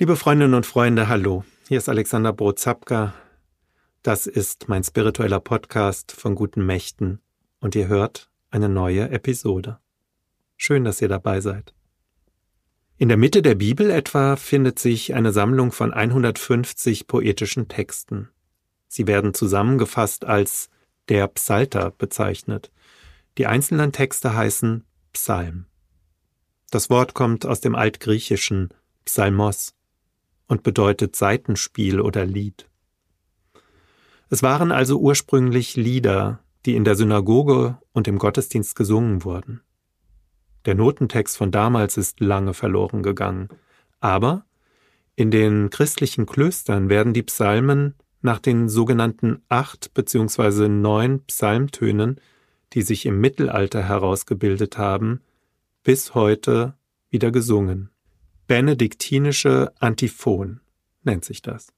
Liebe Freundinnen und Freunde, hallo. Hier ist Alexander Brozapka. Das ist mein spiritueller Podcast von guten Mächten und ihr hört eine neue Episode. Schön, dass ihr dabei seid. In der Mitte der Bibel etwa findet sich eine Sammlung von 150 poetischen Texten. Sie werden zusammengefasst als der Psalter bezeichnet. Die einzelnen Texte heißen Psalm. Das Wort kommt aus dem altgriechischen Psalmos und bedeutet Seitenspiel oder Lied. Es waren also ursprünglich Lieder, die in der Synagoge und im Gottesdienst gesungen wurden. Der Notentext von damals ist lange verloren gegangen, aber in den christlichen Klöstern werden die Psalmen nach den sogenannten acht bzw. neun Psalmtönen, die sich im Mittelalter herausgebildet haben, bis heute wieder gesungen. Benediktinische Antiphon nennt sich das.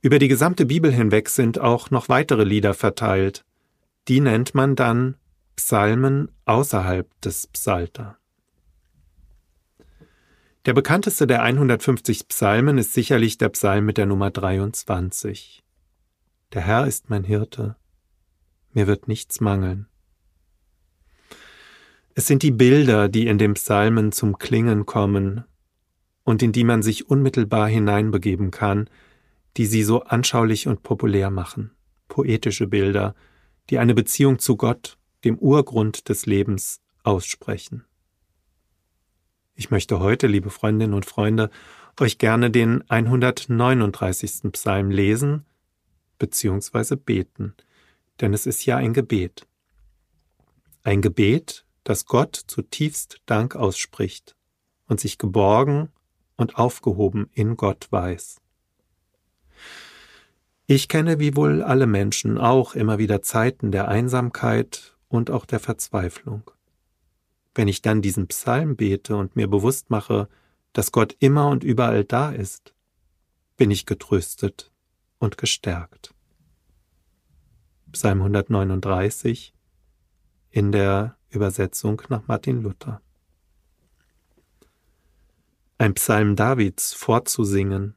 Über die gesamte Bibel hinweg sind auch noch weitere Lieder verteilt. Die nennt man dann Psalmen außerhalb des Psalter. Der bekannteste der 150 Psalmen ist sicherlich der Psalm mit der Nummer 23. Der Herr ist mein Hirte, mir wird nichts mangeln. Es sind die Bilder, die in den Psalmen zum Klingen kommen und in die man sich unmittelbar hineinbegeben kann, die sie so anschaulich und populär machen. Poetische Bilder, die eine Beziehung zu Gott, dem Urgrund des Lebens, aussprechen. Ich möchte heute, liebe Freundinnen und Freunde, euch gerne den 139. Psalm lesen bzw. beten, denn es ist ja ein Gebet. Ein Gebet, dass Gott zutiefst Dank ausspricht und sich geborgen und aufgehoben in Gott weiß. Ich kenne wie wohl alle Menschen auch immer wieder Zeiten der Einsamkeit und auch der Verzweiflung. Wenn ich dann diesen Psalm bete und mir bewusst mache, dass Gott immer und überall da ist, bin ich getröstet und gestärkt. Psalm 139 in der Übersetzung nach Martin Luther. Ein Psalm Davids vorzusingen.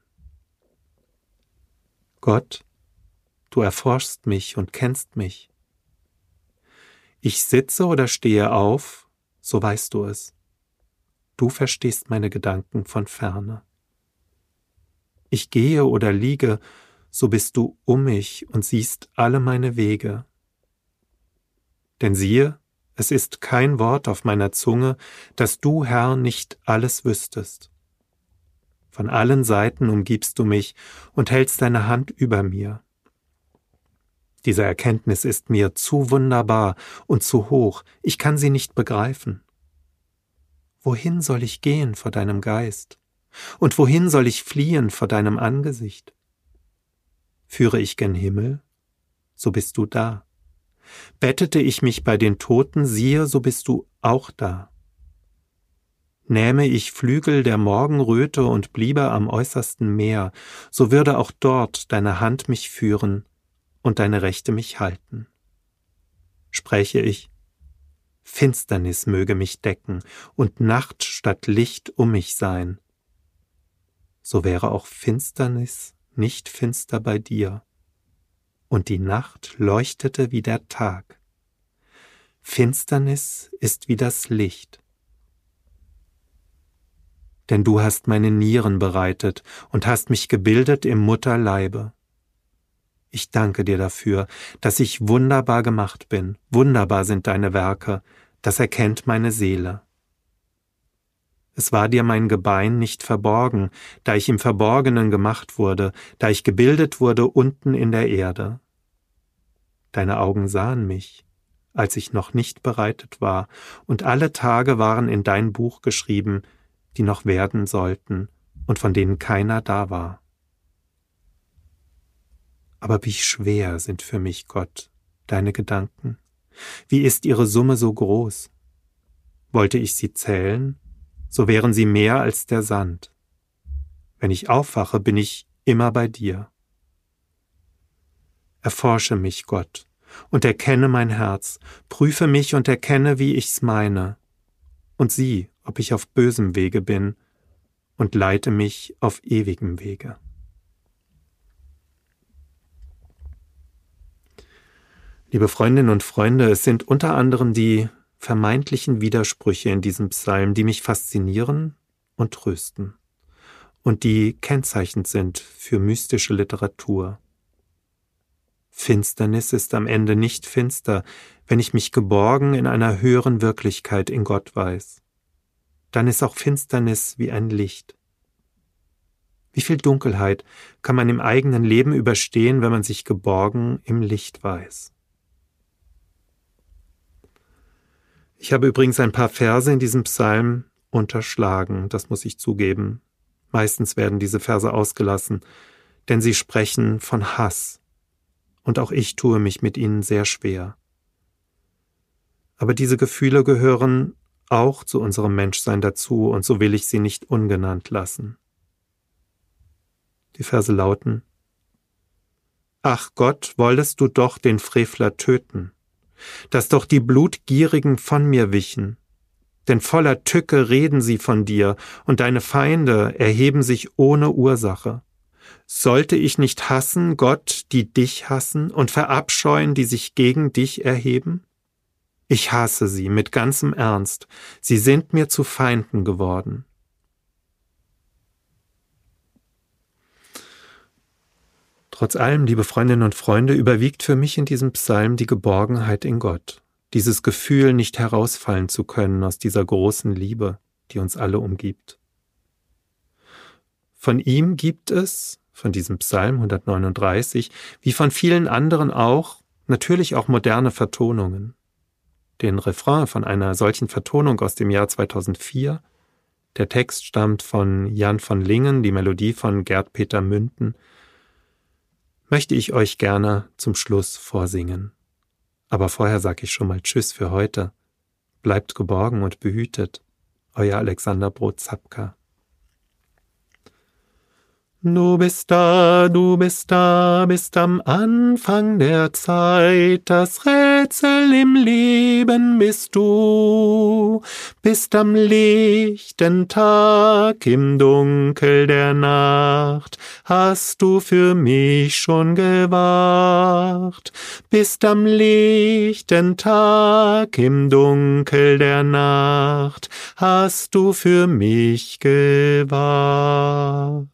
Gott, du erforschst mich und kennst mich. Ich sitze oder stehe auf, so weißt du es. Du verstehst meine Gedanken von ferne. Ich gehe oder liege, so bist du um mich und siehst alle meine Wege. Denn siehe, es ist kein Wort auf meiner Zunge, dass du, Herr, nicht alles wüsstest. Von allen Seiten umgibst du mich und hältst deine Hand über mir. Diese Erkenntnis ist mir zu wunderbar und zu hoch, ich kann sie nicht begreifen. Wohin soll ich gehen vor deinem Geist? Und wohin soll ich fliehen vor deinem Angesicht? Führe ich gen Himmel, so bist du da. Bettete ich mich bei den Toten, siehe, so bist du auch da. Nähme ich Flügel der Morgenröte und bliebe am äußersten Meer, so würde auch dort deine Hand mich führen und deine Rechte mich halten. Spräche ich, Finsternis möge mich decken und Nacht statt Licht um mich sein, so wäre auch Finsternis nicht finster bei dir und die Nacht leuchtete wie der Tag. Finsternis ist wie das Licht. Denn du hast meine Nieren bereitet und hast mich gebildet im Mutterleibe. Ich danke dir dafür, dass ich wunderbar gemacht bin, wunderbar sind deine Werke, das erkennt meine Seele. Es war dir mein Gebein nicht verborgen, da ich im Verborgenen gemacht wurde, da ich gebildet wurde unten in der Erde. Deine Augen sahen mich, als ich noch nicht bereitet war, und alle Tage waren in dein Buch geschrieben, die noch werden sollten und von denen keiner da war. Aber wie schwer sind für mich, Gott, deine Gedanken? Wie ist ihre Summe so groß? Wollte ich sie zählen, so wären sie mehr als der Sand. Wenn ich aufwache, bin ich immer bei dir. Erforsche mich, Gott, und erkenne mein Herz, prüfe mich und erkenne, wie ich's meine, und sieh, ob ich auf bösem Wege bin, und leite mich auf ewigem Wege. Liebe Freundinnen und Freunde, es sind unter anderem die vermeintlichen Widersprüche in diesem Psalm, die mich faszinieren und trösten und die kennzeichnend sind für mystische Literatur. Finsternis ist am Ende nicht finster, wenn ich mich geborgen in einer höheren Wirklichkeit in Gott weiß. Dann ist auch Finsternis wie ein Licht. Wie viel Dunkelheit kann man im eigenen Leben überstehen, wenn man sich geborgen im Licht weiß? Ich habe übrigens ein paar Verse in diesem Psalm unterschlagen, das muss ich zugeben. Meistens werden diese Verse ausgelassen, denn sie sprechen von Hass, und auch ich tue mich mit ihnen sehr schwer. Aber diese Gefühle gehören auch zu unserem Menschsein dazu, und so will ich sie nicht ungenannt lassen. Die Verse lauten Ach Gott, wolltest du doch den Frevler töten, dass doch die Blutgierigen von mir wichen, denn voller Tücke reden sie von dir, und deine Feinde erheben sich ohne Ursache. Sollte ich nicht hassen, Gott, die dich hassen, und verabscheuen, die sich gegen dich erheben? Ich hasse sie mit ganzem Ernst, sie sind mir zu Feinden geworden. Trotz allem, liebe Freundinnen und Freunde, überwiegt für mich in diesem Psalm die Geborgenheit in Gott dieses Gefühl, nicht herausfallen zu können aus dieser großen Liebe, die uns alle umgibt. Von ihm gibt es, von diesem Psalm 139, wie von vielen anderen auch, natürlich auch moderne Vertonungen. Den Refrain von einer solchen Vertonung aus dem Jahr 2004, der Text stammt von Jan von Lingen, die Melodie von Gerd Peter Münden, möchte ich euch gerne zum Schluss vorsingen. Aber vorher sage ich schon mal Tschüss für heute. Bleibt geborgen und behütet. Euer Alexander Brot-Zapka. Du bist da, du bist da, bist am Anfang der Zeit, das Rätsel im Leben bist du, bist am lichten Tag, im Dunkel der Nacht, hast du für mich schon gewacht, bist am lichten Tag, im Dunkel der Nacht, hast du für mich gewacht.